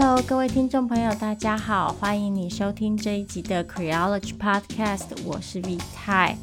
Hello，各位听众朋友，大家好，欢迎你收听这一集的 Creology Podcast，我是 V 泰。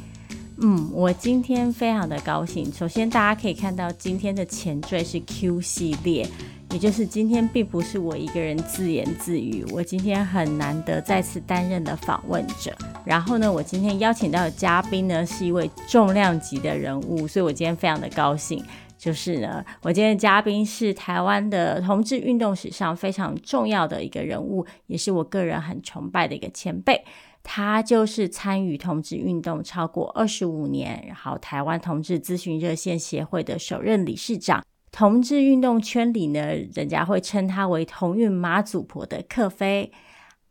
嗯，我今天非常的高兴。首先，大家可以看到今天的前缀是 Q 系列，也就是今天并不是我一个人自言自语，我今天很难得再次担任的访问者。然后呢，我今天邀请到的嘉宾呢是一位重量级的人物，所以我今天非常的高兴。就是呢，我今天的嘉宾是台湾的同志运动史上非常重要的一个人物，也是我个人很崇拜的一个前辈。他就是参与同志运动超过二十五年，然后台湾同志咨询热线协会的首任理事长。同志运动圈里呢，人家会称他为“同运妈祖婆”的克菲。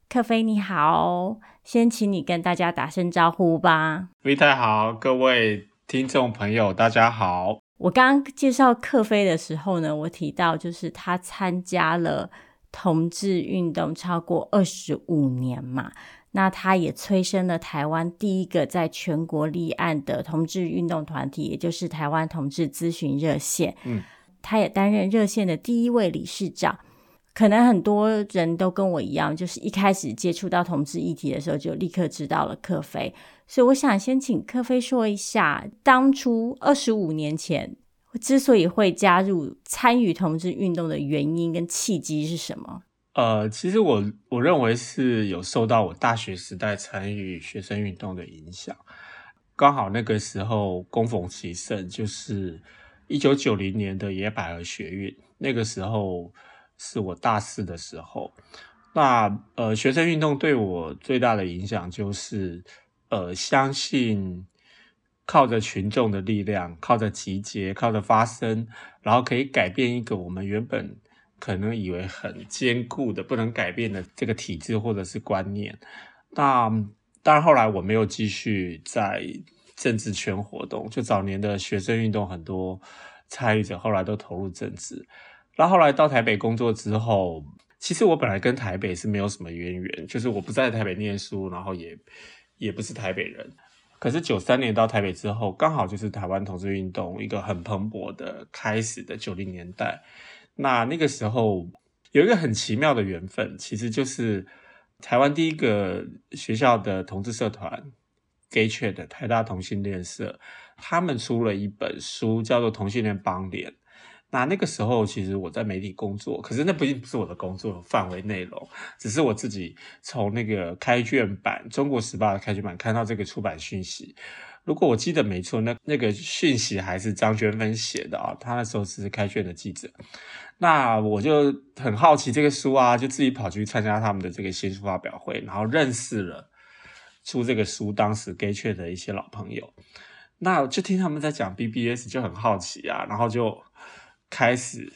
克菲你好，先请你跟大家打声招呼吧。喂，太好，各位听众朋友，大家好。我刚刚介绍克菲的时候呢，我提到就是他参加了同志运动超过二十五年嘛，那他也催生了台湾第一个在全国立案的同志运动团体，也就是台湾同志咨询热线。嗯，他也担任热线的第一位理事长。可能很多人都跟我一样，就是一开始接触到同志议题的时候，就立刻知道了克菲。所以我想先请克菲说一下，当初二十五年前之所以会加入参与同志运动的原因跟契机是什么？呃，其实我我认为是有受到我大学时代参与学生运动的影响。刚好那个时候恭逢其盛，就是一九九零年的野百合学运，那个时候。是我大四的时候，那呃，学生运动对我最大的影响就是，呃，相信靠着群众的力量，靠着集结，靠着发声，然后可以改变一个我们原本可能以为很坚固的、不能改变的这个体制或者是观念。那当然，后来我没有继续在政治圈活动，就早年的学生运动很多参与者后来都投入政治。然后来到台北工作之后，其实我本来跟台北是没有什么渊源，就是我不在台北念书，然后也也不是台北人。可是九三年到台北之后，刚好就是台湾同志运动一个很蓬勃的开始的九零年代。那那个时候有一个很奇妙的缘分，其实就是台湾第一个学校的同志社团 Gay Chat 的台大同性恋社，他们出了一本书，叫做《同性恋邦联》。那那个时候，其实我在媒体工作，可是那不一定不是我的工作范围内容，只是我自己从那个开卷版《中国时报》的开卷版看到这个出版讯息。如果我记得没错，那那个讯息还是张娟芬写的啊，他那时候只是开卷的记者。那我就很好奇这个书啊，就自己跑去参加他们的这个新书发表会，然后认识了出这个书当时 Gay 圈的一些老朋友。那就听他们在讲 BBS，就很好奇啊，然后就。开始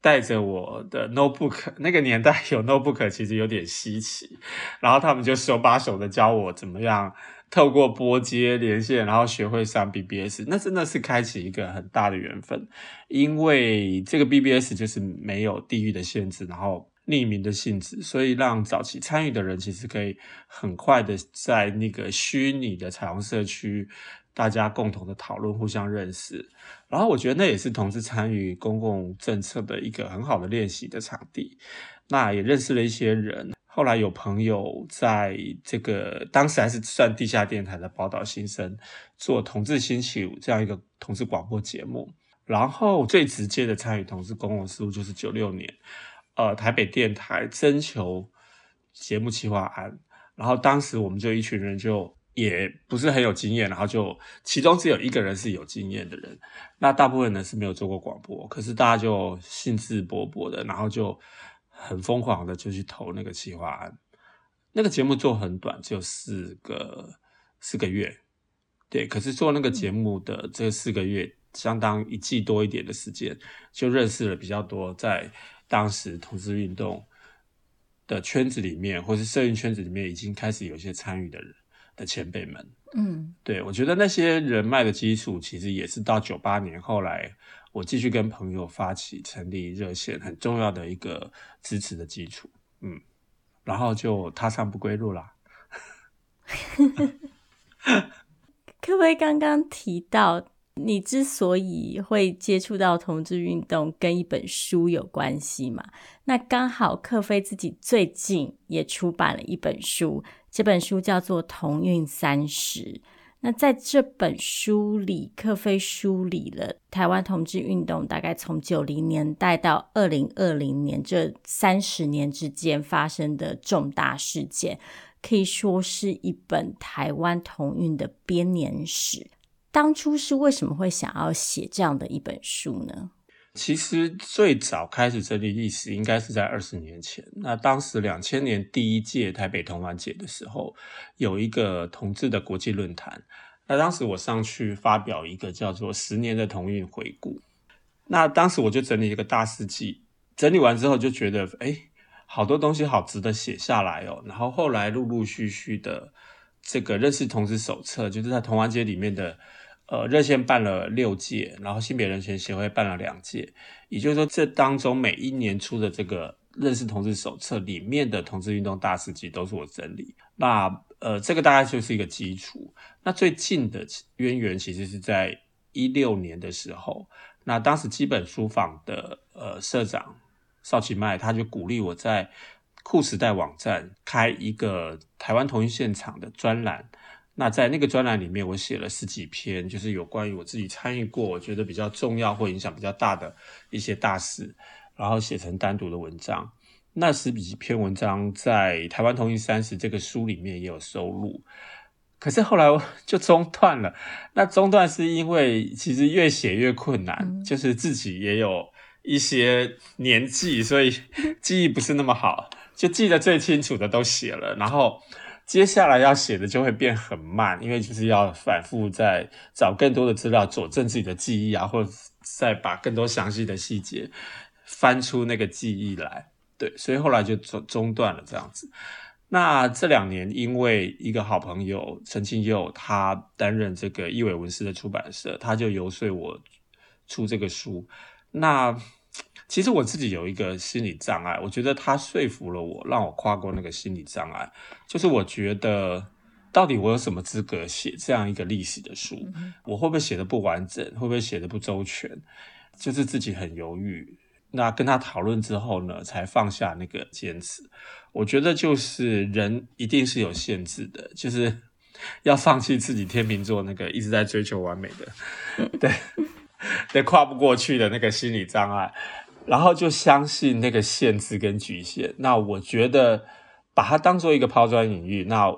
带着我的 notebook，那个年代有 notebook 其实有点稀奇，然后他们就手把手的教我怎么样透过拨接连线，然后学会上 BBS，那真的是开启一个很大的缘分，因为这个 BBS 就是没有地域的限制，然后匿名的性质，所以让早期参与的人其实可以很快的在那个虚拟的彩虹社区。大家共同的讨论，互相认识，然后我觉得那也是同志参与公共政策的一个很好的练习的场地。那也认识了一些人，后来有朋友在这个当时还是算地下电台的宝岛新生做同志星期五这样一个同志广播节目。然后最直接的参与同志公共事务就是九六年，呃，台北电台征求节目企划案，然后当时我们就一群人就。也不是很有经验，然后就其中只有一个人是有经验的人，那大部分人是没有做过广播，可是大家就兴致勃勃的，然后就很疯狂的就去投那个企划案。那个节目做很短，只有四个四个月，对，可是做那个节目的这四个月，相当一季多一点的时间，就认识了比较多在当时同志运动的圈子里面，或是社运圈子里面已经开始有一些参与的人。的前辈们，嗯，对，我觉得那些人脉的基础，其实也是到九八年后来，我继续跟朋友发起成立热线很重要的一个支持的基础，嗯，然后就踏上不归路啦。可不可以刚刚提到你之所以会接触到同志运动，跟一本书有关系嘛？那刚好克菲自己最近也出版了一本书，这本书叫做《同运三十》。那在这本书里，克菲梳理了台湾同志运动大概从九零年代到二零二零年这三十年之间发生的重大事件，可以说是一本台湾同运的编年史。当初是为什么会想要写这样的一本书呢？其实最早开始整理历史，应该是在二十年前。那当时两千年第一届台北同玩节的时候，有一个同志的国际论坛。那当时我上去发表一个叫做“十年的同运回顾”。那当时我就整理一个大事记，整理完之后就觉得，哎，好多东西好值得写下来哦。然后后来陆陆续续的这个认识同志手册，就是在同玩节里面的。呃，热线办了六届，然后性别人权协会办了两届，也就是说，这当中每一年出的这个认识同志手册里面的同志运动大事记都是我整理。那呃，这个大概就是一个基础。那最近的渊源其实是在一六年的时候，那当时基本书坊的呃社长邵启迈他就鼓励我在酷时代网站开一个台湾同一现场的专栏。那在那个专栏里面，我写了十几篇，就是有关于我自己参与过，我觉得比较重要或影响比较大的一些大事，然后写成单独的文章。那十几篇文章在《台湾同意三十》这个书里面也有收录，可是后来 就中断了。那中断是因为其实越写越困难，嗯、就是自己也有一些年纪，所以 记忆不是那么好，就记得最清楚的都写了，然后。接下来要写的就会变很慢，因为就是要反复在找更多的资料佐证自己的记忆啊，或者再把更多详细的细节翻出那个记忆来。对，所以后来就中中断了这样子。那这两年，因为一个好朋友陈清佑，他担任这个一伟文史的出版社，他就游说我出这个书。那其实我自己有一个心理障碍，我觉得他说服了我，让我跨过那个心理障碍。就是我觉得，到底我有什么资格写这样一个历史的书？我会不会写的不完整？会不会写的不周全？就是自己很犹豫。那跟他讨论之后呢，才放下那个坚持。我觉得就是人一定是有限制的，就是 要放弃自己天秤座那个一直在追求完美的，对，对，跨不过去的那个心理障碍。然后就相信那个限制跟局限。那我觉得把它当做一个抛砖引玉。那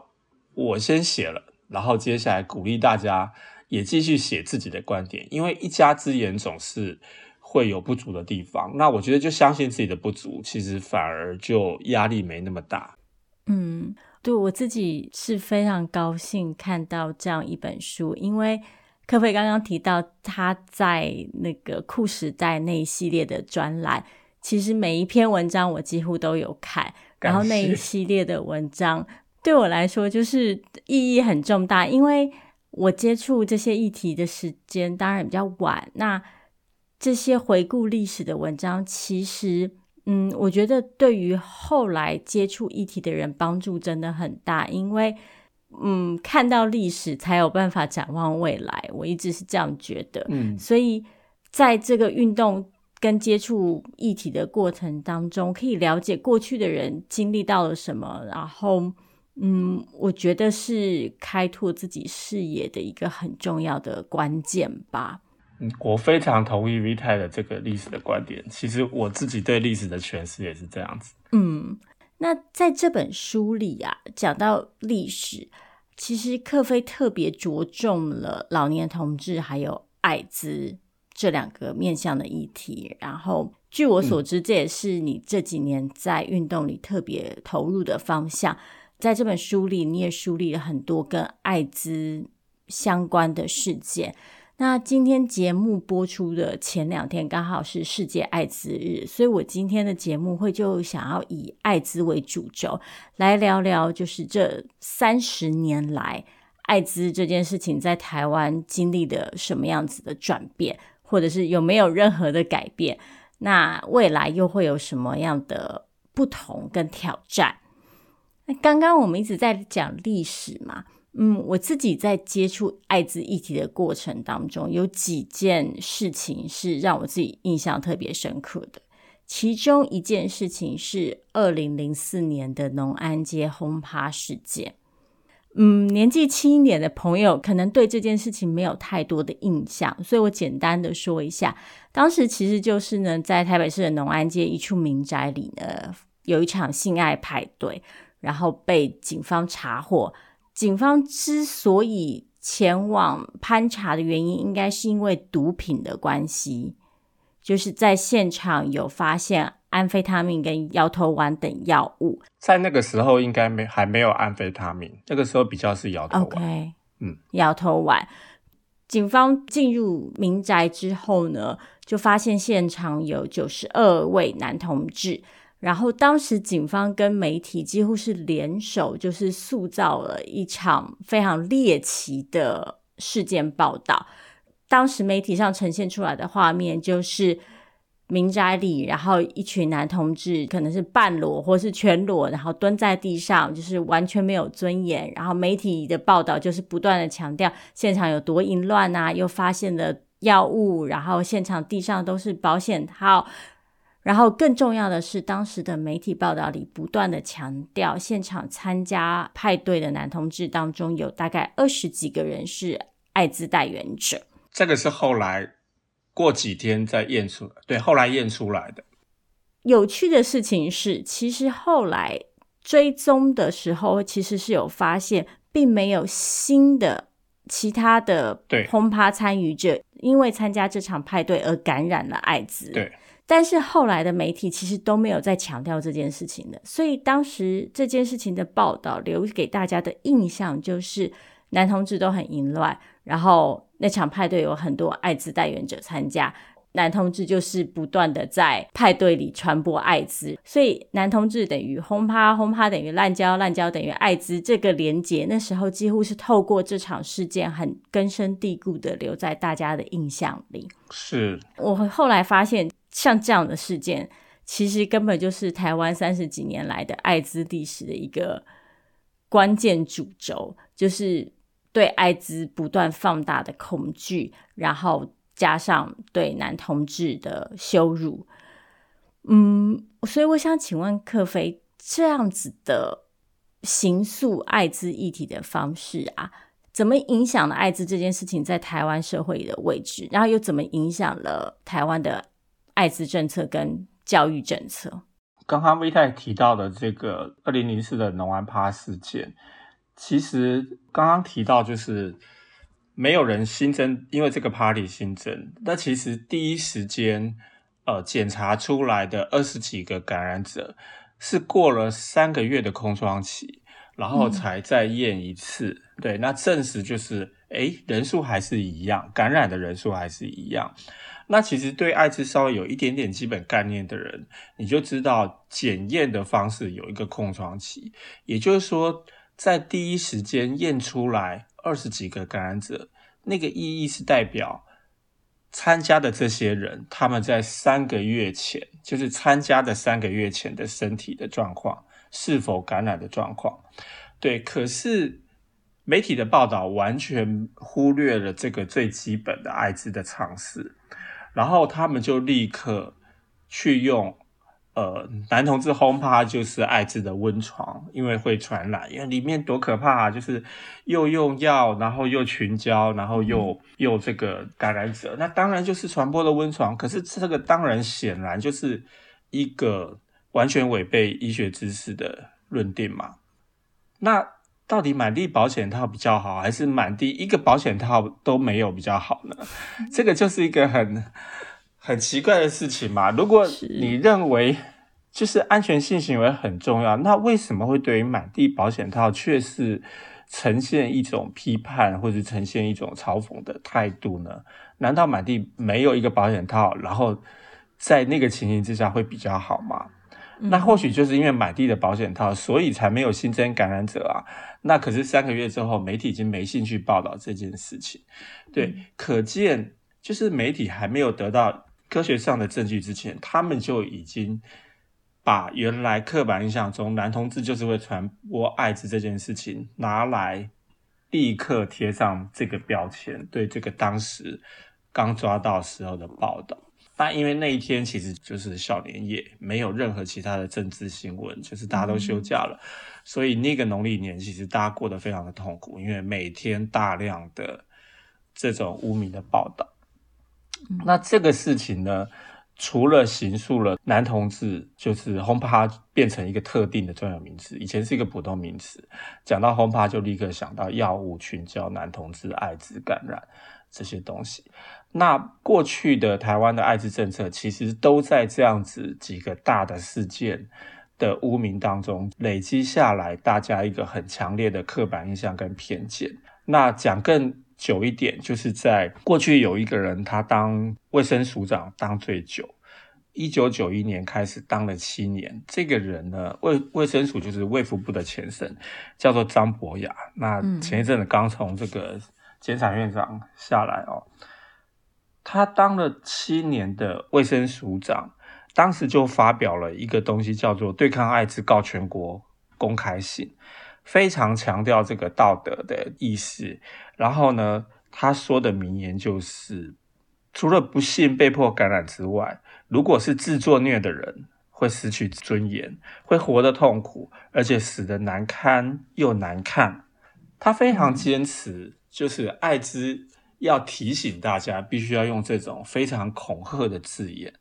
我先写了，然后接下来鼓励大家也继续写自己的观点，因为一家之言总是会有不足的地方。那我觉得就相信自己的不足，其实反而就压力没那么大。嗯，对，我自己是非常高兴看到这样一本书，因为。克菲刚刚提到他在那个酷时代那一系列的专栏，其实每一篇文章我几乎都有看，然后那一系列的文章对我来说就是意义很重大，因为我接触这些议题的时间当然比较晚，那这些回顾历史的文章，其实嗯，我觉得对于后来接触议题的人帮助真的很大，因为。嗯，看到历史才有办法展望未来，我一直是这样觉得。嗯，所以在这个运动跟接触议题的过程当中，可以了解过去的人经历到了什么，然后，嗯，我觉得是开拓自己视野的一个很重要的关键吧。嗯，我非常同意 Vita 的这个历史的观点。其实我自己对历史的诠释也是这样子。嗯。那在这本书里啊，讲到历史，其实克菲特别着重了老年同志还有艾滋这两个面向的议题。然后，据我所知，这也是你这几年在运动里特别投入的方向。在这本书里，你也梳理了很多跟艾滋相关的事件。那今天节目播出的前两天刚好是世界艾滋日，所以我今天的节目会就想要以艾滋为主轴来聊聊，就是这三十年来艾滋这件事情在台湾经历的什么样子的转变，或者是有没有任何的改变？那未来又会有什么样的不同跟挑战？那刚刚我们一直在讲历史嘛。嗯，我自己在接触艾滋议题的过程当中，有几件事情是让我自己印象特别深刻的。其中一件事情是二零零四年的农安街轰趴事件。嗯，年纪轻一点的朋友可能对这件事情没有太多的印象，所以我简单的说一下。当时其实就是呢，在台北市的农安街一处民宅里呢，有一场性爱派对，然后被警方查获。警方之所以前往盘查的原因，应该是因为毒品的关系，就是在现场有发现安非他命跟摇头丸等药物。在那个时候，应该没还没有安非他命，那个时候比较是摇头丸。OK，嗯，摇头丸。警方进入民宅之后呢，就发现现场有九十二位男同志。然后当时警方跟媒体几乎是联手，就是塑造了一场非常猎奇的事件报道。当时媒体上呈现出来的画面就是民宅里，然后一群男同志可能是半裸或是全裸，然后蹲在地上，就是完全没有尊严。然后媒体的报道就是不断的强调现场有多淫乱啊，又发现了药物，然后现场地上都是保险套。然后更重要的是，当时的媒体报道里不断的强调，现场参加派对的男同志当中有大概二十几个人是艾滋带源者。这个是后来过几天再验出来，对，后来验出来的。有趣的事情是，其实后来追踪的时候，其实是有发现，并没有新的其他的轰趴参与者因为参加这场派对而感染了艾滋。对。但是后来的媒体其实都没有再强调这件事情的，所以当时这件事情的报道留给大家的印象就是男同志都很淫乱，然后那场派对有很多艾滋代言者参加，男同志就是不断的在派对里传播艾滋，所以男同志等于轰趴，轰趴等于滥交，滥交等于艾滋，这个连结那时候几乎是透过这场事件很根深蒂固的留在大家的印象里。是我后来发现。像这样的事件，其实根本就是台湾三十几年来的艾滋历史的一个关键主轴，就是对艾滋不断放大的恐惧，然后加上对男同志的羞辱。嗯，所以我想请问克菲，这样子的刑诉艾滋议题的方式啊，怎么影响了艾滋这件事情在台湾社会的位置？然后又怎么影响了台湾的？艾滋政策跟教育政策，刚刚 V 太提到的这个二零零四的农安趴事件，其实刚刚提到就是没有人新增，因为这个 party 新增。那其实第一时间呃检查出来的二十几个感染者，是过了三个月的空窗期，然后才再验一次。嗯、对，那证实就是诶人数还是一样，感染的人数还是一样。那其实对艾滋稍微有一点点基本概念的人，你就知道检验的方式有一个空窗期，也就是说，在第一时间验出来二十几个感染者，那个意义是代表参加的这些人，他们在三个月前，就是参加的三个月前的身体的状况，是否感染的状况。对，可是媒体的报道完全忽略了这个最基本的艾滋的常识。然后他们就立刻去用，呃，男同志轰趴就是艾滋的温床，因为会传染，因为里面多可怕啊！就是又用药，然后又群交，然后又又这个感染者，那当然就是传播的温床。可是这个当然显然就是一个完全违背医学知识的论定嘛。那到底满地保险套比较好，还是满地一个保险套都没有比较好呢？这个就是一个很很奇怪的事情嘛。如果你认为就是安全性行为很重要，那为什么会对于满地保险套却是呈现一种批判，或者呈现一种嘲讽的态度呢？难道满地没有一个保险套，然后在那个情形之下会比较好吗？那或许就是因为满地的保险套，所以才没有新增感染者啊。那可是三个月之后，媒体已经没兴趣报道这件事情。对，可见就是媒体还没有得到科学上的证据之前，他们就已经把原来刻板印象中男同志就是会传播艾滋这件事情拿来立刻贴上这个标签，对这个当时刚抓到时候的报道。但因为那一天其实就是小年夜，没有任何其他的政治新闻，就是大家都休假了，所以那个农历年其实大家过得非常的痛苦，因为每天大量的这种污名的报道。那这个事情呢，除了形塑了男同志就是轰趴变成一个特定的专有名词，以前是一个普通名词，讲到轰趴就立刻想到药物、群交、男同志、艾滋感染这些东西。那过去的台湾的艾滋政策，其实都在这样子几个大的事件的污名当中累积下来，大家一个很强烈的刻板印象跟偏见。那讲更久一点，就是在过去有一个人，他当卫生署长当最久，一九九一年开始当了七年。这个人呢，卫卫生署就是卫福部的前身，叫做张博雅。那前一阵子刚从这个监察院长下来哦。他当了七年的卫生署长，当时就发表了一个东西，叫做《对抗艾滋告全国公开信》，非常强调这个道德的意识。然后呢，他说的名言就是：除了不幸被迫感染之外，如果是自作孽的人，会失去尊严，会活得痛苦，而且死得难堪又难看。他非常坚持，就是艾滋。要提醒大家，必须要用这种非常恐吓的字眼。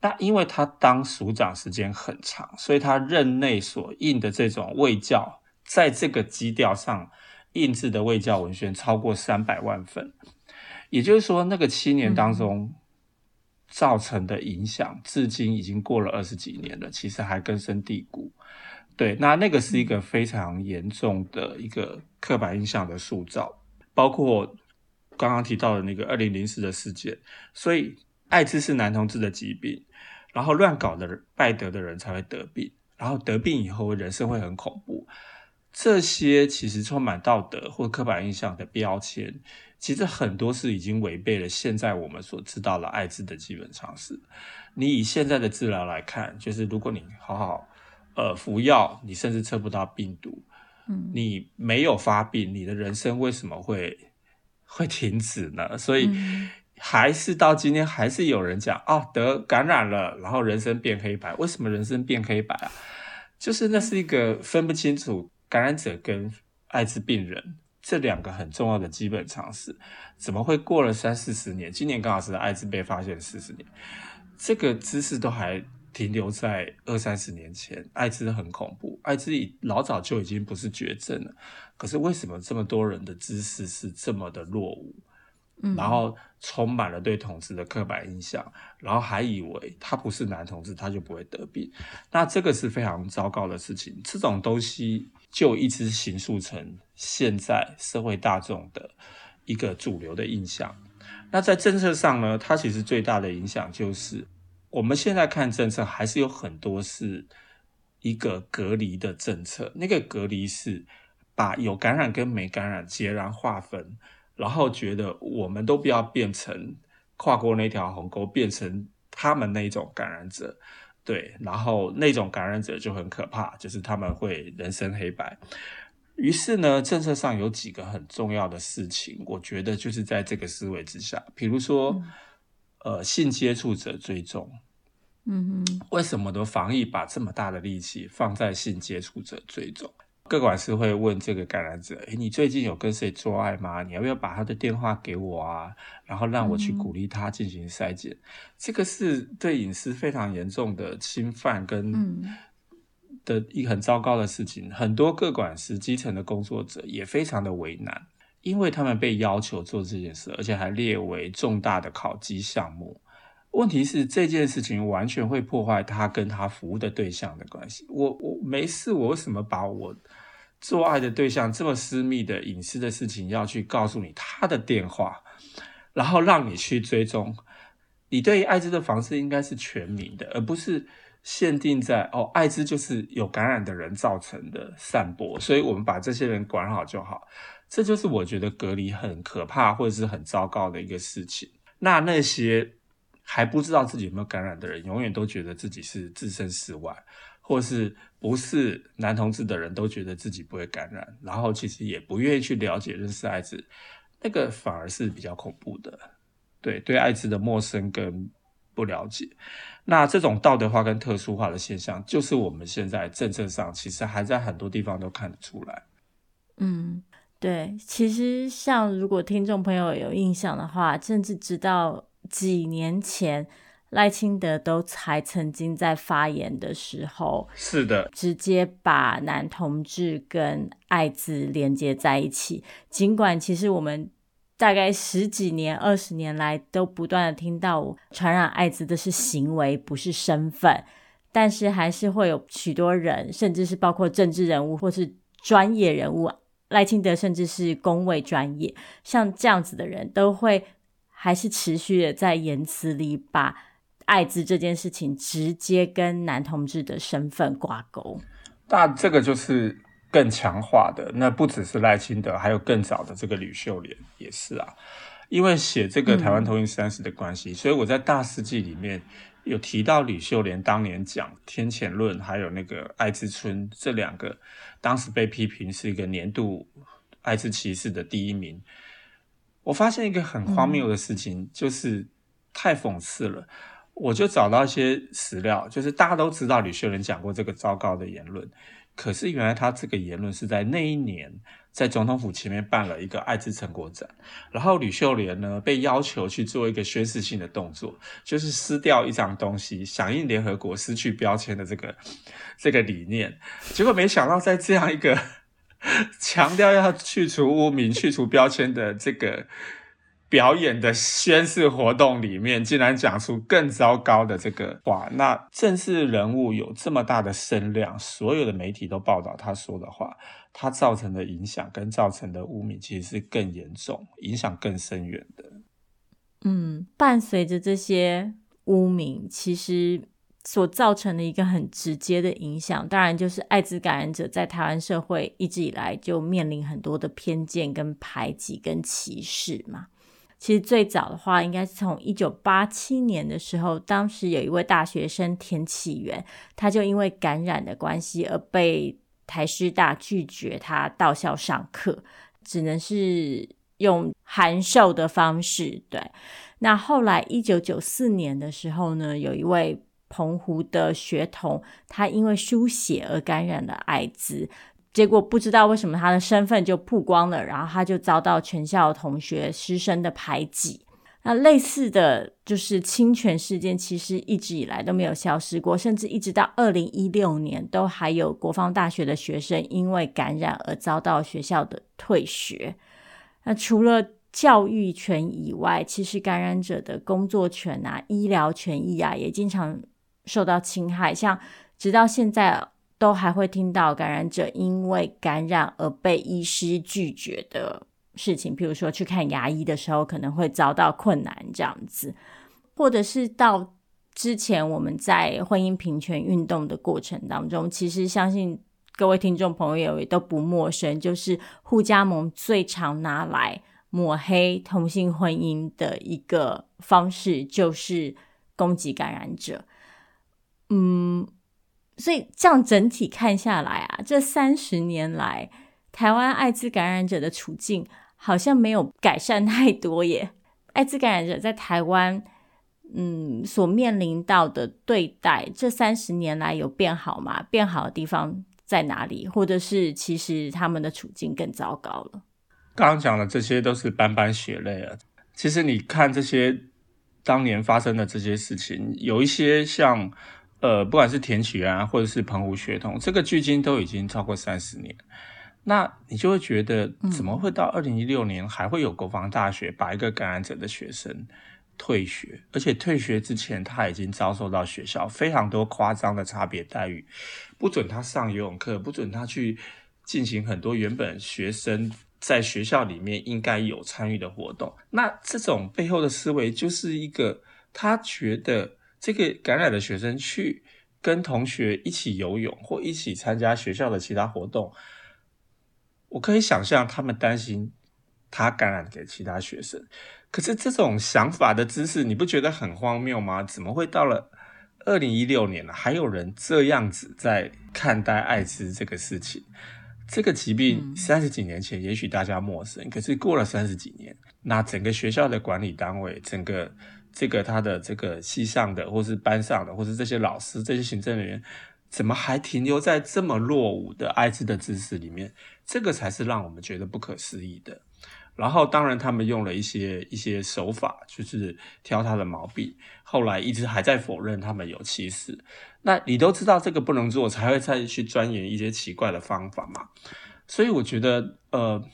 那因为他当署长时间很长，所以他任内所印的这种卫教，在这个基调上印制的卫教文宣超过三百万份。也就是说，那个七年当中造成的影响，至今已经过了二十几年了，其实还根深蒂固。对，那那个是一个非常严重的一个刻板印象的塑造，包括。刚刚提到的那个二零零四的事件，所以艾滋是男同志的疾病，然后乱搞的人、败德的人才会得病，然后得病以后人生会很恐怖。这些其实充满道德或刻板印象的标签，其实很多是已经违背了现在我们所知道的艾滋的基本常识。你以现在的治疗来看，就是如果你好好呃服药，你甚至测不到病毒，嗯，你没有发病，你的人生为什么会？会停止呢，所以还是到今天还是有人讲哦，得感染了，然后人生变黑白。为什么人生变黑白啊？就是那是一个分不清楚感染者跟艾滋病人这两个很重要的基本常识。怎么会过了三四十年？今年刚好是艾滋被发现四十年，这个知识都还停留在二三十年前。艾滋很恐怖，艾滋老早就已经不是绝症了。可是为什么这么多人的知识是这么的落伍？嗯，然后充满了对同志的刻板印象，然后还以为他不是男同志他就不会得病，那这个是非常糟糕的事情。这种东西就一直形塑成现在社会大众的一个主流的印象。那在政策上呢，它其实最大的影响就是我们现在看政策还是有很多是一个隔离的政策，那个隔离是。把有感染跟没感染截然划分，然后觉得我们都不要变成跨过那条鸿沟，变成他们那种感染者，对，然后那种感染者就很可怕，就是他们会人生黑白。于是呢，政策上有几个很重要的事情，我觉得就是在这个思维之下，比如说，嗯、呃，性接触者追踪，嗯哼，为什么的防疫把这么大的力气放在性接触者追踪？个管事会问这个感染者：“诶，你最近有跟谁做爱吗？你要不要把他的电话给我啊？然后让我去鼓励他进行筛检。嗯”这个是对隐私非常严重的侵犯，跟的一个很糟糕的事情。很多各管师基层的工作者也非常的为难，因为他们被要求做这件事，而且还列为重大的考绩项目。问题是这件事情完全会破坏他跟他服务的对象的关系。我我没事，我为什么把我做爱的对象这么私密的隐私的事情要去告诉你他的电话，然后让你去追踪？你对于艾滋的防治应该是全民的，而不是限定在哦，艾滋就是有感染的人造成的散播，所以我们把这些人管好就好。这就是我觉得隔离很可怕或者是很糟糕的一个事情。那那些。还不知道自己有没有感染的人，永远都觉得自己是置身事外，或是不是男同志的人都觉得自己不会感染，然后其实也不愿意去了解认识艾滋，那个反而是比较恐怖的。对，对艾滋的陌生跟不了解，那这种道德化跟特殊化的现象，就是我们现在政策上其实还在很多地方都看得出来。嗯，对，其实像如果听众朋友有印象的话，甚至直到几年前，赖清德都还曾经在发言的时候，是的，直接把男同志跟艾滋连接在一起，尽管其实我们。大概十几年、二十年来，都不断的听到传染艾滋的是行为，不是身份，但是还是会有许多人，甚至是包括政治人物或是专业人物，赖清德甚至是工位专业，像这样子的人都会还是持续的在言辞里把艾滋这件事情直接跟男同志的身份挂钩。那这个就是。更强化的那不只是赖清德，还有更早的这个吕秀莲也是啊。因为写这个台湾同性三十的关系，嗯，所以我在大事记里面有提到吕秀莲当年讲天谴论，还有那个爱之春这两个，当时被批评是一个年度艾滋歧视的第一名。我发现一个很荒谬的事情，嗯，就是太讽刺了。我就找到一些史料，就是大家都知道吕秀莲讲过这个糟糕的言论。可是原来他这个言论是在那一年，在总统府前面办了一个艾滋成果展，然后吕秀莲呢被要求去做一个宣示性的动作，就是撕掉一张东西，响应联合国失去标签的这个这个理念。结果没想到在这样一个 强调要去除污名、去除标签的这个。表演的宣誓活动里面，竟然讲出更糟糕的这个话。那正式人物有这么大的声量，所有的媒体都报道他说的话，他造成的影响跟造成的污名，其实是更严重、影响更深远的。嗯，伴随着这些污名，其实所造成的一个很直接的影响，当然就是艾滋感染者在台湾社会一直以来就面临很多的偏见、跟排挤、跟歧视嘛。其实最早的话，应该是从一九八七年的时候，当时有一位大学生田启源，他就因为感染的关系而被台师大拒绝他到校上课，只能是用函授的方式。对，那后来一九九四年的时候呢，有一位澎湖的学童，他因为输血而感染了艾滋。结果不知道为什么他的身份就曝光了，然后他就遭到全校同学师生的排挤。那类似的就是侵权事件，其实一直以来都没有消失过，甚至一直到二零一六年，都还有国防大学的学生因为感染而遭到学校的退学。那除了教育权以外，其实感染者的工作权啊、医疗权益啊，也经常受到侵害。像直到现在。都还会听到感染者因为感染而被医师拒绝的事情，譬如说去看牙医的时候可能会遭到困难这样子，或者是到之前我们在婚姻平权运动的过程当中，其实相信各位听众朋友也都不陌生，就是互加盟最常拿来抹黑同性婚姻的一个方式，就是攻击感染者。嗯。所以这样整体看下来啊，这三十年来，台湾艾滋感染者的处境好像没有改善太多耶。艾滋感染者在台湾，嗯，所面临到的对待，这三十年来有变好吗？变好的地方在哪里？或者是其实他们的处境更糟糕了？刚刚讲的这些都是斑斑血泪啊。其实你看这些当年发生的这些事情，有一些像。呃，不管是田启源啊，或者是澎湖血统，这个距今都已经超过三十年，那你就会觉得，怎么会到二零一六年还会有国防大学把一个感染者的学生退学，而且退学之前他已经遭受到学校非常多夸张的差别待遇，不准他上游泳课，不准他去进行很多原本学生在学校里面应该有参与的活动。那这种背后的思维就是一个他觉得。这个感染的学生去跟同学一起游泳，或一起参加学校的其他活动，我可以想象他们担心他感染给其他学生。可是这种想法的姿势，你不觉得很荒谬吗？怎么会到了二零一六年了，还有人这样子在看待艾滋这个事情。这个疾病三十几年前也许大家陌生，嗯、可是过了三十几年，那整个学校的管理单位，整个这个他的这个系上的，或是班上的，或是这些老师、这些行政人员，怎么还停留在这么落伍的艾滋的知识里面？这个才是让我们觉得不可思议的。然后，当然，他们用了一些一些手法，就是挑他的毛病。后来一直还在否认他们有歧视。那你都知道这个不能做，才会再去钻研一些奇怪的方法嘛。所以我觉得，呃，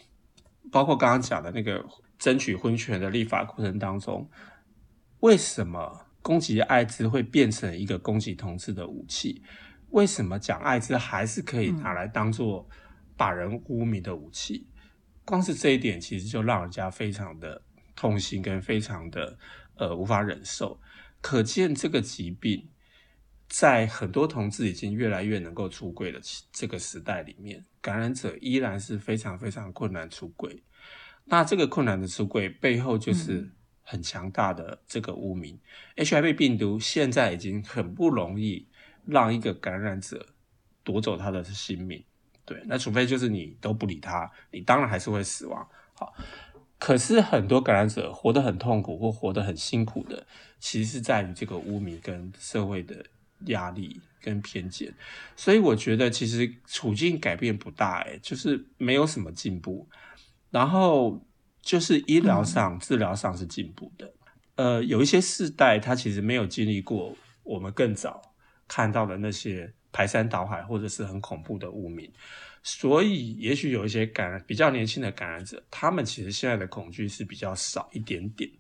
包括刚刚讲的那个争取婚权的立法过程当中，为什么攻击艾滋会变成一个攻击同志的武器？为什么讲艾滋还是可以拿来当做把人污名的武器？光是这一点，其实就让人家非常的痛心，跟非常的呃无法忍受。可见这个疾病在很多同志已经越来越能够出柜的这个时代里面，感染者依然是非常非常困难出柜。那这个困难的出柜背后，就是很强大的这个污名。HIV 病毒现在已经很不容易让一个感染者夺走他的性命。对，那除非就是你都不理他，你当然还是会死亡。好，可是很多感染者活得很痛苦或活得很辛苦的，其实是在于这个污名跟社会的压力跟偏见。所以我觉得其实处境改变不大，诶，就是没有什么进步。然后就是医疗上、嗯、治疗上是进步的。呃，有一些世代他其实没有经历过我们更早看到的那些。排山倒海，或者是很恐怖的污名，所以也许有一些感染比较年轻的感染者，他们其实现在的恐惧是比较少一点点。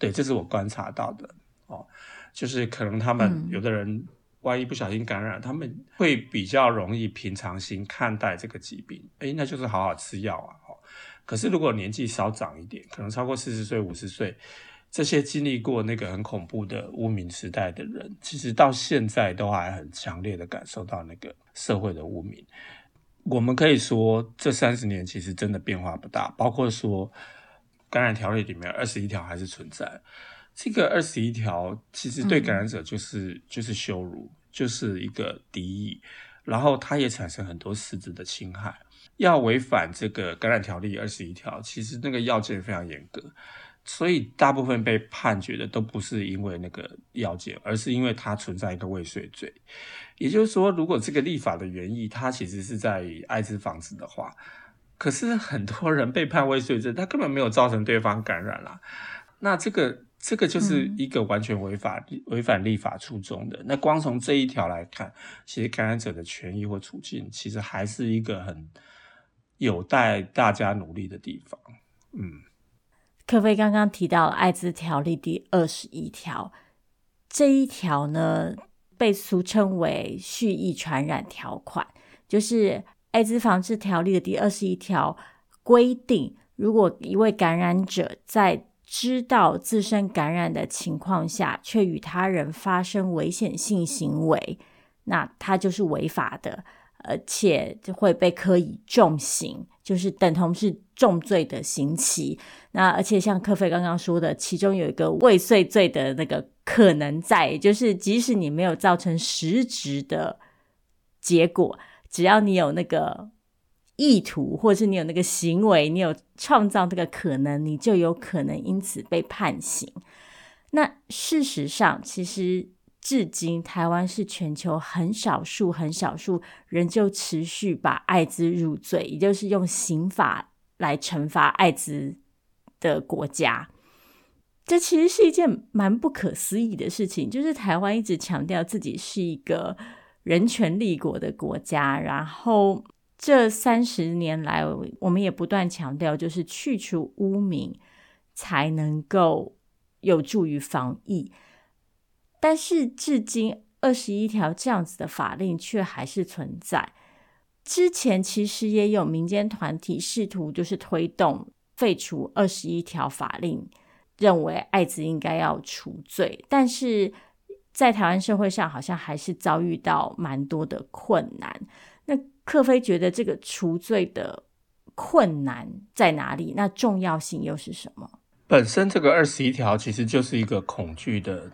对，这是我观察到的哦，就是可能他们有的人万一不小心感染，嗯、他们会比较容易平常心看待这个疾病。诶，那就是好好吃药啊。哦，可是如果年纪稍长一点，可能超过四十岁、五十岁。这些经历过那个很恐怖的污名时代的人，其实到现在都还很强烈的感受到那个社会的污名。我们可以说，这三十年其实真的变化不大，包括说感染条例里面二十一条还是存在。这个二十一条其实对感染者就是、嗯、就是羞辱，就是一个敌意，然后它也产生很多实质的侵害。要违反这个感染条例二十一条，其实那个要件非常严格。所以大部分被判决的都不是因为那个要件，而是因为它存在一个未遂罪。也就是说，如果这个立法的原意它其实是在于艾滋防治的话，可是很多人被判未遂罪，他根本没有造成对方感染啦。那这个这个就是一个完全违法、违、嗯、反立法初衷的。那光从这一条来看，其实感染者的权益或处境，其实还是一个很有待大家努力的地方。嗯。克菲刚刚提到《艾滋条例》第二十一条，这一条呢被俗称为蓄意传染条款，就是《艾滋防治条例》的第二十一条规定，如果一位感染者在知道自身感染的情况下，却与他人发生危险性行为，那他就是违法的。而且就会被科以重刑，就是等同是重罪的刑期。那而且像克菲刚刚说的，其中有一个未遂罪的那个可能在，就是即使你没有造成实质的结果，只要你有那个意图，或者是你有那个行为，你有创造这个可能，你就有可能因此被判刑。那事实上，其实。至今，台湾是全球很少数、很少数仍旧持续把艾滋入罪，也就是用刑法来惩罚艾滋的国家。这其实是一件蛮不可思议的事情。就是台湾一直强调自己是一个人权立国的国家，然后这三十年来，我们也不断强调，就是去除污名才能够有助于防疫。但是至今二十一条这样子的法令却还是存在。之前其实也有民间团体试图就是推动废除二十一条法令，认为艾滋应该要除罪，但是在台湾社会上好像还是遭遇到蛮多的困难。那克菲觉得这个除罪的困难在哪里？那重要性又是什么？本身这个二十一条其实就是一个恐惧的。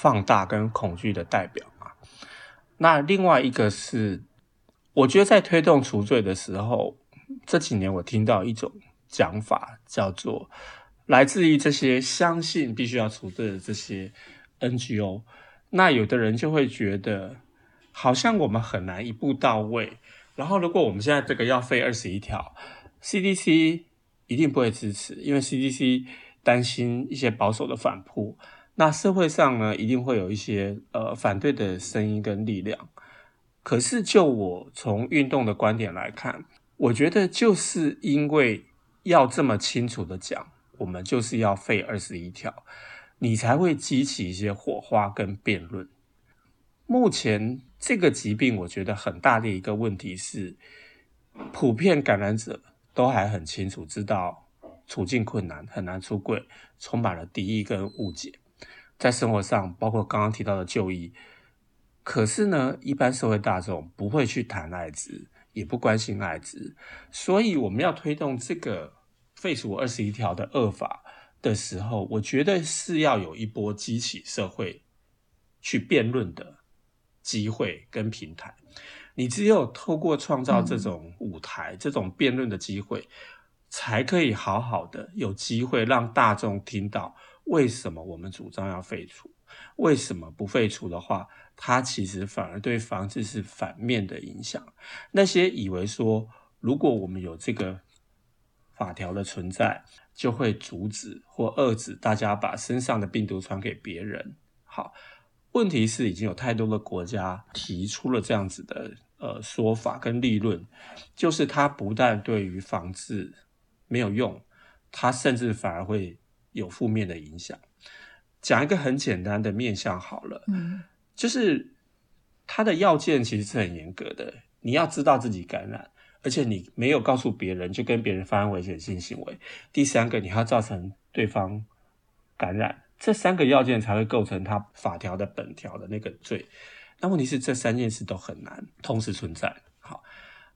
放大跟恐惧的代表嘛。那另外一个是，我觉得在推动除罪的时候，这几年我听到一种讲法，叫做来自于这些相信必须要除罪的这些 NGO。那有的人就会觉得，好像我们很难一步到位。然后，如果我们现在这个要废二十一条，CDC 一定不会支持，因为 CDC 担心一些保守的反扑。那社会上呢，一定会有一些呃反对的声音跟力量。可是，就我从运动的观点来看，我觉得就是因为要这么清楚的讲，我们就是要废二十一条，你才会激起一些火花跟辩论。目前这个疾病，我觉得很大的一个问题是，普遍感染者都还很清楚知道处境困难，很难出柜，充满了敌意跟误解。在生活上，包括刚刚提到的就医，可是呢，一般社会大众不会去谈艾滋，也不关心艾滋，所以我们要推动这个废除二十一条的恶法的时候，我觉得是要有一波激起社会去辩论的机会跟平台。你只有透过创造这种舞台、嗯、这种辩论的机会，才可以好好的有机会让大众听到。为什么我们主张要废除？为什么不废除的话，它其实反而对防治是反面的影响。那些以为说，如果我们有这个法条的存在，就会阻止或遏制大家把身上的病毒传给别人。好，问题是已经有太多的国家提出了这样子的呃说法跟立论，就是它不但对于防治没有用，它甚至反而会。有负面的影响。讲一个很简单的面向好了，嗯，就是它的要件其实是很严格的。你要知道自己感染，而且你没有告诉别人，就跟别人发生危险性行为。第三个，你还要造成对方感染，这三个要件才会构成他法条的本条的那个罪。那问题是这三件事都很难同时存在。好，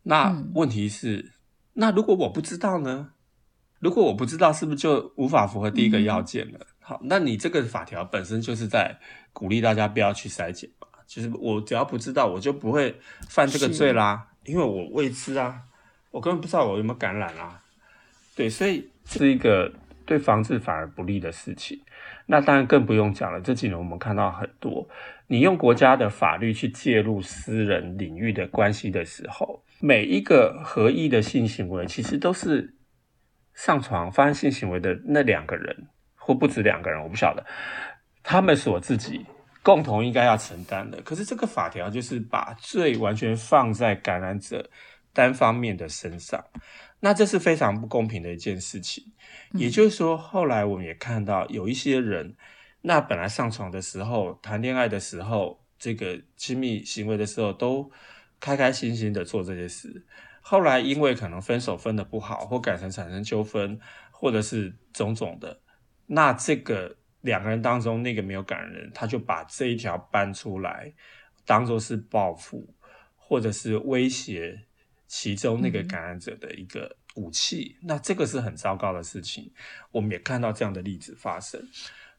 那问题是，嗯，那如果我不知道呢？如果我不知道，是不是就无法符合第一个要件了？嗯、好，那你这个法条本身就是在鼓励大家不要去筛检嘛。其实我只要不知道，我就不会犯这个罪啦，因为我未知啊，我根本不知道我有没有感染啊。对，所以是一个对防治反而不利的事情。那当然更不用讲了，这几年我们看到很多，你用国家的法律去介入私人领域的关系的时候，每一个合意的性行为其实都是。上床发生性行为的那两个人，或不止两个人，我不晓得，他们是我自己共同应该要承担的。可是这个法条就是把罪完全放在感染者单方面的身上，那这是非常不公平的一件事情。也就是说，后来我们也看到有一些人，那本来上床的时候、谈恋爱的时候、这个亲密行为的时候，都开开心心的做这些事。后来因为可能分手分的不好，或感情产生纠纷，或者是种种的，那这个两个人当中那个没有感染人，他就把这一条搬出来，当做是报复，或者是威胁其中那个感染者的一个武器。嗯、那这个是很糟糕的事情，我们也看到这样的例子发生。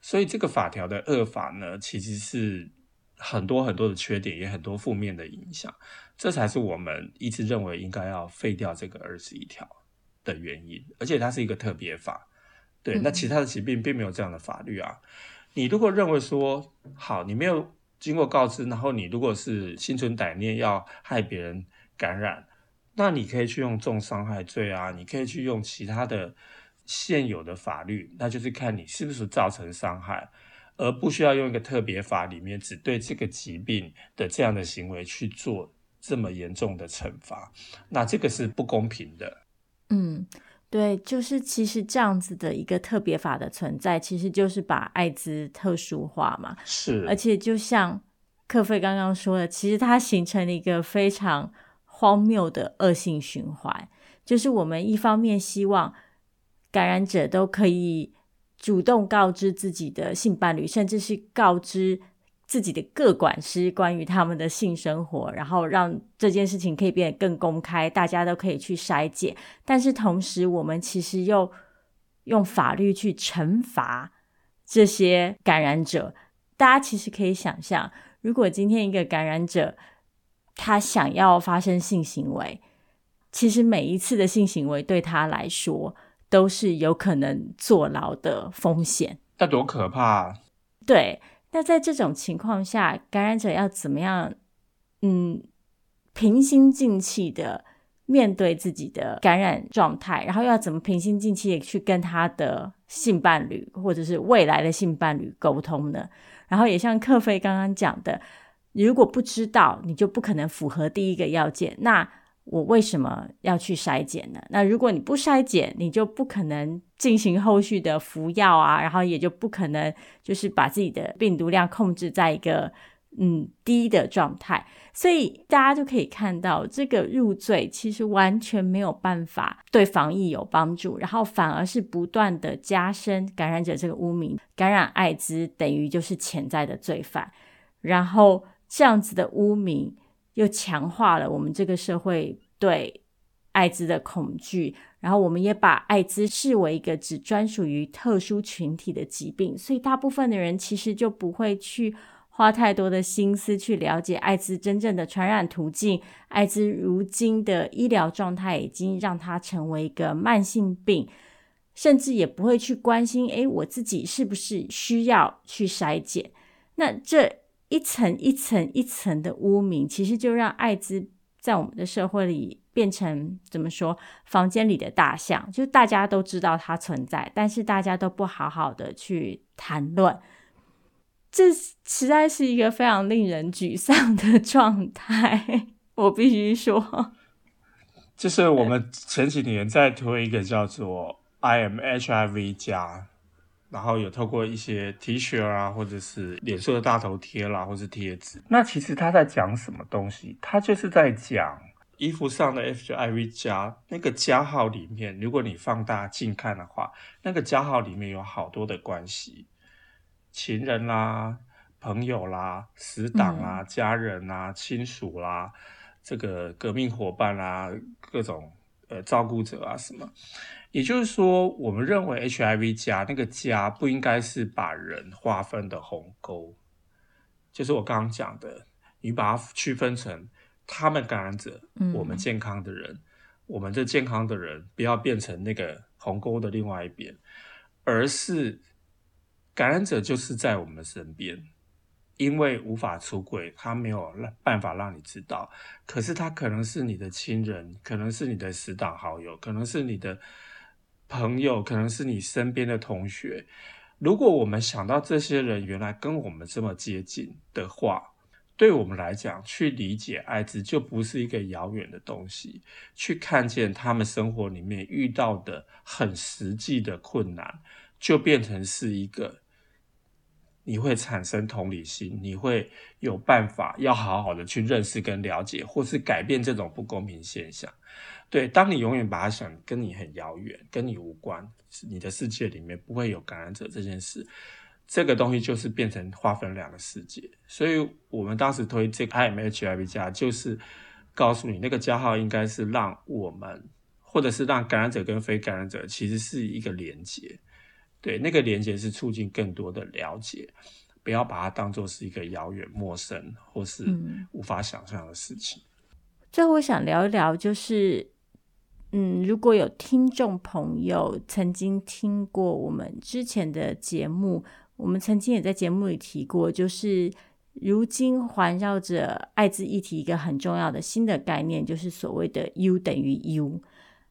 所以这个法条的恶法呢，其实是很多很多的缺点，也很多负面的影响。这才是我们一直认为应该要废掉这个二十一条的原因，而且它是一个特别法，对，那其他的疾病并没有这样的法律啊。你如果认为说好，你没有经过告知，然后你如果是心存歹念要害别人感染，那你可以去用重伤害罪啊，你可以去用其他的现有的法律，那就是看你是不是造成伤害，而不需要用一个特别法里面只对这个疾病的这样的行为去做。这么严重的惩罚，那这个是不公平的。嗯，对，就是其实这样子的一个特别法的存在，其实就是把艾滋特殊化嘛。是，而且就像克菲刚刚说的，其实它形成了一个非常荒谬的恶性循环，就是我们一方面希望感染者都可以主动告知自己的性伴侣，甚至是告知。自己的各管师关于他们的性生活，然后让这件事情可以变得更公开，大家都可以去筛检。但是同时，我们其实又用法律去惩罚这些感染者，大家其实可以想象，如果今天一个感染者他想要发生性行为，其实每一次的性行为对他来说都是有可能坐牢的风险。那多可怕！对，那在这种情况下，感染者要怎么样？嗯，平心静气的面对自己的感染状态，然后要怎么平心静气的去跟他的性伴侣或者是未来的性伴侣沟通呢？然后也像克菲刚刚讲的，如果不知道，你就不可能符合第一个要件。那我为什么要去筛检呢？那如果你不筛检，你就不可能进行后续的服药啊，然后也就不可能就是把自己的病毒量控制在一个嗯低的状态。所以大家就可以看到，这个入罪其实完全没有办法对防疫有帮助，然后反而是不断的加深感染者这个污名。感染艾滋等于就是潜在的罪犯，然后这样子的污名。又强化了我们这个社会对艾滋的恐惧，然后我们也把艾滋视为一个只专属于特殊群体的疾病，所以大部分的人其实就不会去花太多的心思去了解艾滋真正的传染途径。艾滋如今的医疗状态已经让它成为一个慢性病，甚至也不会去关心，诶，我自己是不是需要去筛检？那这。一层一层一层的污名，其实就让艾滋在我们的社会里变成怎么说？房间里的大象，就大家都知道它存在，但是大家都不好好的去谈论，这实在是一个非常令人沮丧的状态。我必须说，就是我们前几年在推一个叫做 “I am HIV” 加。然后有透过一些 T 恤啊，或者是脸书的大头贴啦，或是贴纸。那其实他在讲什么东西？他就是在讲衣服上的 HIV 加那个加号里面，如果你放大近看的话，那个加号里面有好多的关系，情人啦、朋友啦、死党啊、嗯、家人啊、亲属啦，这个革命伙伴啦，各种呃照顾者啊什么。也就是说，我们认为 HIV 加那个加不应该是把人划分的鸿沟，就是我刚刚讲的，你把它区分成他们感染者，我们健康的人，嗯、我们这健康的人不要变成那个鸿沟的另外一边，而是感染者就是在我们身边，因为无法出轨，他没有办法让你知道，可是他可能是你的亲人，可能是你的死党好友，可能是你的。朋友可能是你身边的同学，如果我们想到这些人原来跟我们这么接近的话，对我们来讲，去理解艾滋就不是一个遥远的东西。去看见他们生活里面遇到的很实际的困难，就变成是一个你会产生同理心，你会有办法要好好的去认识跟了解，或是改变这种不公平现象。对，当你永远把它想跟你很遥远，跟你无关，你的世界里面不会有感染者这件事，这个东西就是变成划分两个世界。所以我们当时推这个 IMHIV 加，就是告诉你那个加号应该是让我们，或者是让感染者跟非感染者其实是一个连接。对，那个连接是促进更多的了解，不要把它当做是一个遥远、陌生或是无法想象的事情。嗯。最后，我想聊一聊，就是。嗯，如果有听众朋友曾经听过我们之前的节目，我们曾经也在节目里提过，就是如今环绕着艾滋议题一个很重要的新的概念，就是所谓的 U 等于 U，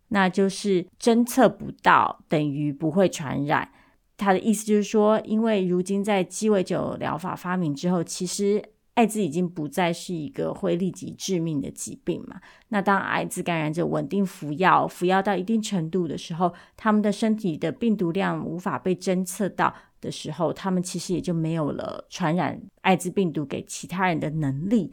那就是侦测不到等于不会传染。他的意思就是说，因为如今在鸡尾酒疗法发明之后，其实。艾滋已经不再是一个会立即致命的疾病嘛。那当艾滋感染者稳定服药，服药到一定程度的时候，他们的身体的病毒量无法被侦测到的时候，他们其实也就没有了传染艾滋病毒给其他人的能力。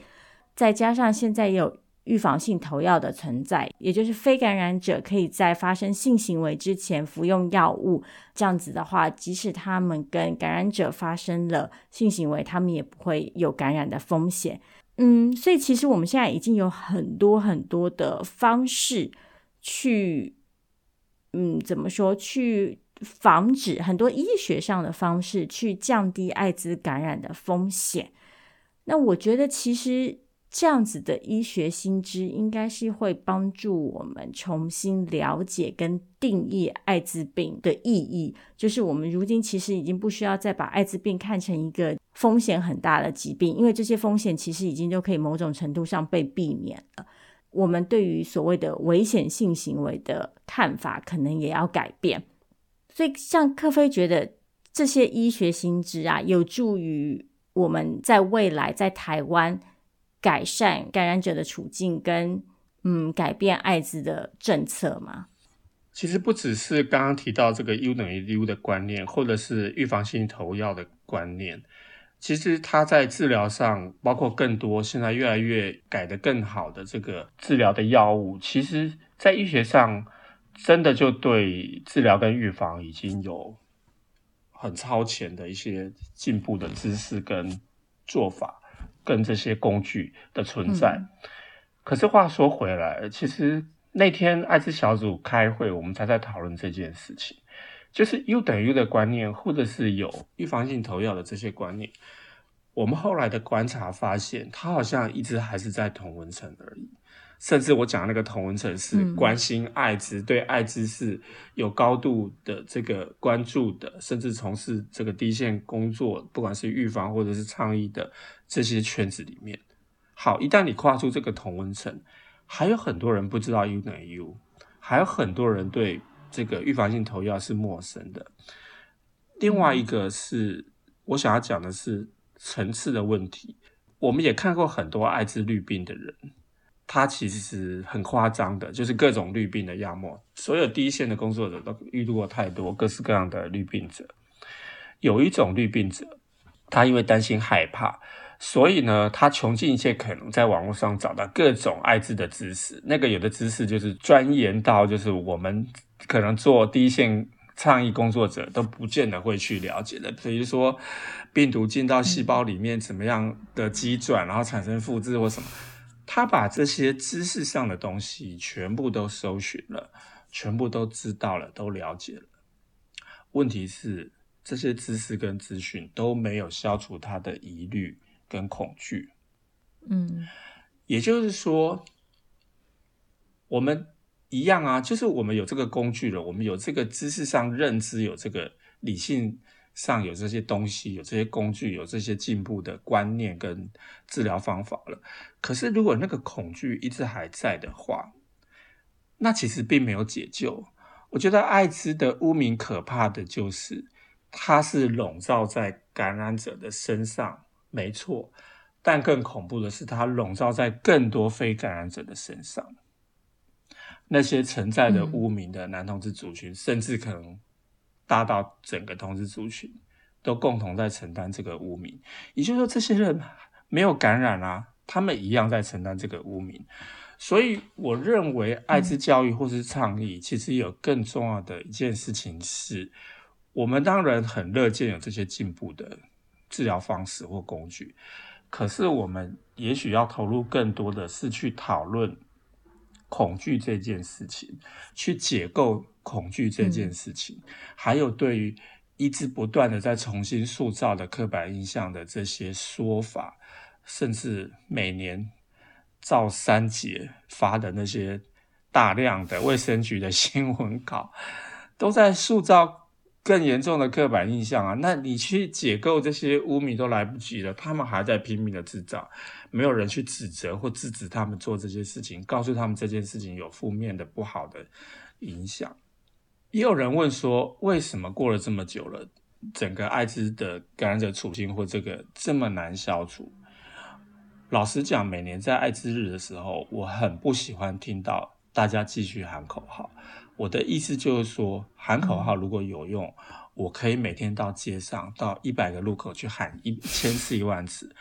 再加上现在也有。预防性投药的存在，也就是非感染者可以在发生性行为之前服用药物。这样子的话，即使他们跟感染者发生了性行为，他们也不会有感染的风险。嗯，所以其实我们现在已经有很多很多的方式去，嗯，怎么说？去防止很多医学上的方式去降低艾滋感染的风险。那我觉得其实。这样子的医学新知，应该是会帮助我们重新了解跟定义艾滋病的意义。就是我们如今其实已经不需要再把艾滋病看成一个风险很大的疾病，因为这些风险其实已经都可以某种程度上被避免了。我们对于所谓的危险性行为的看法，可能也要改变。所以，像克菲觉得这些医学新知啊，有助于我们在未来在台湾。改善感染者的处境跟嗯，改变艾滋的政策吗？其实不只是刚刚提到这个 U 等于 U 的观念，或者是预防性投药的观念。其实它在治疗上，包括更多现在越来越改得更好的这个治疗的药物，其实在医学上真的就对治疗跟预防已经有很超前的一些进步的知识跟做法。跟这些工具的存在，嗯、可是话说回来，其实那天艾滋小组开会，我们才在讨论这件事情，就是 U 等于 U 的观念，或者是有预防性投药的这些观念。我们后来的观察发现，它好像一直还是在同文层而已。甚至我讲那个同文层是关心艾滋，嗯、对艾滋是有高度的这个关注的，甚至从事这个第一线工作，不管是预防或者是倡议的这些圈子里面。好，一旦你跨出这个同文层，还有很多人不知道 U 等于 U，还有很多人对这个预防性投药是陌生的。另外一个是我想要讲的是层次的问题，我们也看过很多艾滋滤病的人。他其实很夸张的，就是各种滤病的样貌。所有第一线的工作者都遇到过太多各式各样的绿病者。有一种绿病者，他因为担心害怕，所以呢，他穷尽一切可能在网络上找到各种艾滋的知识。那个有的知识就是钻研到，就是我们可能做第一线倡议工作者都不见得会去了解的。比如说，病毒进到细胞里面怎么样的机转，然后产生复制或什么。他把这些知识上的东西全部都搜寻了，全部都知道了，都了解了。问题是，这些知识跟资讯都没有消除他的疑虑跟恐惧。嗯，也就是说，我们一样啊，就是我们有这个工具了，我们有这个知识上认知，有这个理性。上有这些东西，有这些工具，有这些进步的观念跟治疗方法了。可是，如果那个恐惧一直还在的话，那其实并没有解救。我觉得艾滋的污名可怕的就是，它是笼罩在感染者的身上，没错。但更恐怖的是，它笼罩在更多非感染者的身上。那些存在的污名的男同志族群，嗯、甚至可能。大到整个同志族群都共同在承担这个污名，也就是说，这些人没有感染啊，他们一样在承担这个污名。所以，我认为艾滋教育或是倡议，其实有更重要的一件事情是，我们当然很乐见有这些进步的治疗方式或工具，可是我们也许要投入更多的是去讨论恐惧这件事情，去解构。恐惧这件事情，嗯、还有对于一直不断的在重新塑造的刻板印象的这些说法，甚至每年赵三姐发的那些大量的卫生局的 新闻稿，都在塑造更严重的刻板印象啊！那你去解构这些污名都来不及了，他们还在拼命的制造，没有人去指责或制止他们做这些事情，告诉他们这件事情有负面的不好的影响。也有人问说，为什么过了这么久了，整个艾滋的感染者处境或这个这么难消除？老实讲，每年在艾滋日的时候，我很不喜欢听到大家继续喊口号。我的意思就是说，喊口号如果有用，我可以每天到街上，到一百个路口去喊一千次、一万次。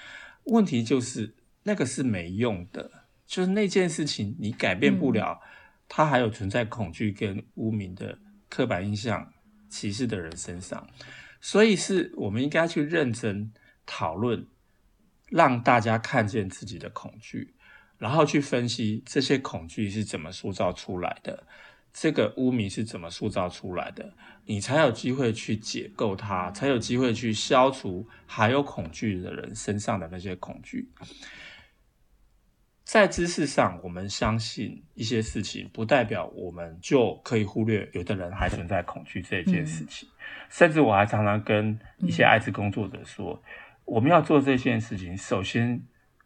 问题就是那个是没用的，就是那件事情你改变不了，它还有存在恐惧跟污名的。刻板印象、歧视的人身上，所以是我们应该去认真讨论，让大家看见自己的恐惧，然后去分析这些恐惧是怎么塑造出来的，这个污名是怎么塑造出来的，你才有机会去解构它，才有机会去消除还有恐惧的人身上的那些恐惧。在知识上，我们相信一些事情，不代表我们就可以忽略有的人还存在恐惧这一件事情。嗯、甚至我还常常跟一些艾滋工作者说，嗯、我们要做这件事情，首先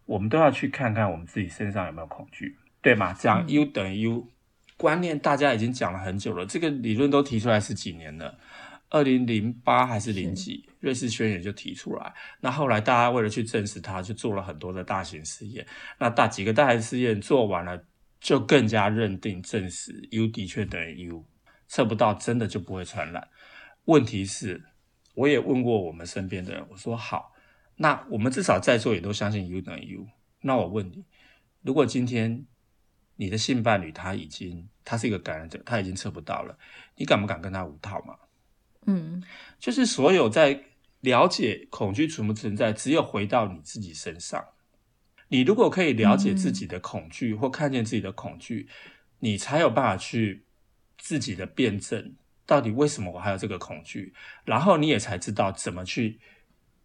我们都要去看看我们自己身上有没有恐惧，对吗？这样 U 等于 U 观念，大家已经讲了很久了，这个理论都提出来十几年了。二零零八还是零几，瑞士宣言就提出来。那后来大家为了去证实它，就做了很多的大型实验。那大几个大型实验做完了，就更加认定证实 U 的确等于 U，测不到真的就不会传染。问题是，我也问过我们身边的人，我说好，那我们至少在座也都相信 U 等于 U。那我问你，如果今天你的性伴侣他已经他是一个感染者，他已经测不到了，你敢不敢跟他无套嘛？嗯，就是所有在了解恐惧存不存在，只有回到你自己身上。你如果可以了解自己的恐惧，或看见自己的恐惧，你才有办法去自己的辩证，到底为什么我还有这个恐惧，然后你也才知道怎么去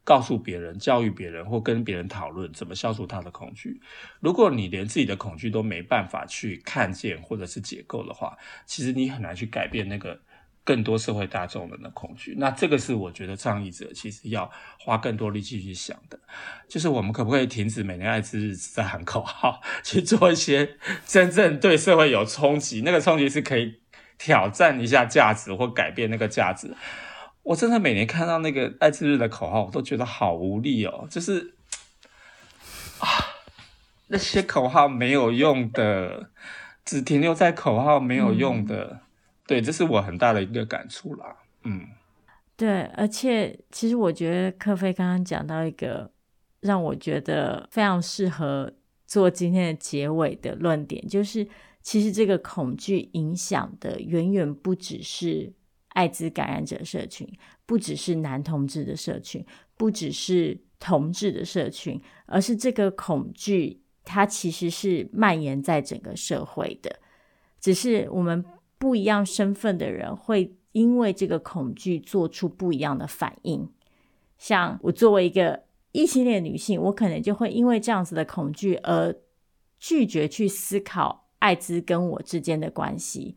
告诉别人、教育别人，或跟别人讨论怎么消除他的恐惧。如果你连自己的恐惧都没办法去看见或者是解构的话，其实你很难去改变那个。更多社会大众人的恐惧，那这个是我觉得倡议者其实要花更多力气去想的，就是我们可不可以停止每年艾滋日在喊口号，去做一些真正对社会有冲击，那个冲击是可以挑战一下价值或改变那个价值。我真的每年看到那个艾滋日的口号，我都觉得好无力哦，就是啊，那些口号没有用的，只停留在口号没有用的。嗯对，这是我很大的一个感触啦。嗯，对，而且其实我觉得克菲刚刚讲到一个让我觉得非常适合做今天的结尾的论点，就是其实这个恐惧影响的远远不只是艾滋感染者社群，不只是男同志的社群，不只是同志的社群，而是这个恐惧它其实是蔓延在整个社会的，只是我们。不一样身份的人会因为这个恐惧做出不一样的反应。像我作为一个异性恋女性，我可能就会因为这样子的恐惧而拒绝去思考艾滋跟我之间的关系。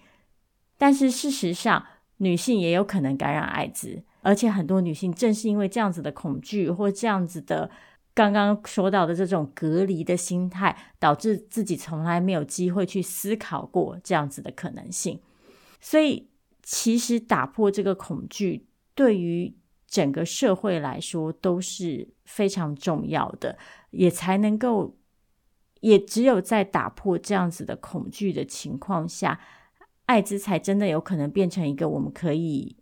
但是事实上，女性也有可能感染艾滋，而且很多女性正是因为这样子的恐惧或这样子的刚刚说到的这种隔离的心态，导致自己从来没有机会去思考过这样子的可能性。所以，其实打破这个恐惧，对于整个社会来说都是非常重要的，也才能够，也只有在打破这样子的恐惧的情况下，艾滋才真的有可能变成一个我们可以，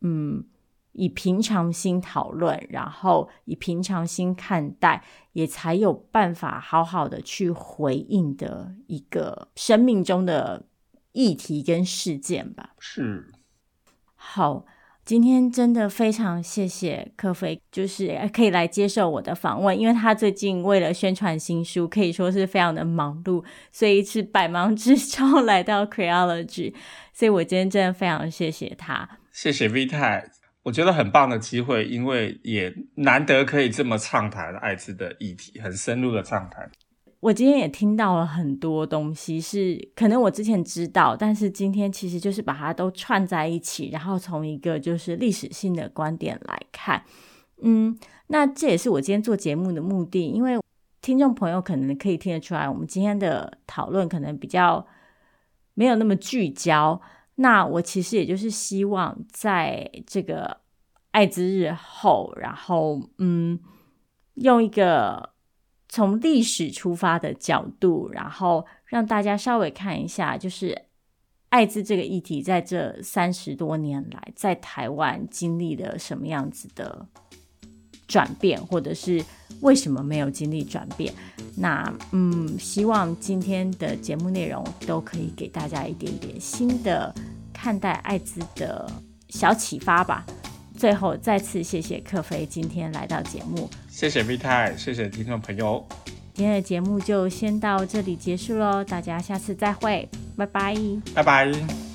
嗯，以平常心讨论，然后以平常心看待，也才有办法好好的去回应的一个生命中的。议题跟事件吧，是。好，今天真的非常谢谢克菲，就是可以来接受我的访问，因为他最近为了宣传新书，可以说是非常的忙碌，所以是百忙之中 来到 Creology，所以我今天真的非常谢谢他。谢谢 V 太，我觉得很棒的机会，因为也难得可以这么畅谈艾滋的议题，很深入的畅谈。我今天也听到了很多东西，是可能我之前知道，但是今天其实就是把它都串在一起，然后从一个就是历史性的观点来看，嗯，那这也是我今天做节目的目的，因为听众朋友可能可以听得出来，我们今天的讨论可能比较没有那么聚焦。那我其实也就是希望在这个艾滋日后，然后嗯，用一个。从历史出发的角度，然后让大家稍微看一下，就是艾滋这个议题在这三十多年来，在台湾经历了什么样子的转变，或者是为什么没有经历转变？那嗯，希望今天的节目内容都可以给大家一点点新的看待艾滋的小启发吧。最后，再次谢谢克菲今天来到节目。谢谢 V 太，谢谢听众朋友。今天的节目就先到这里结束喽，大家下次再会，拜拜，拜拜。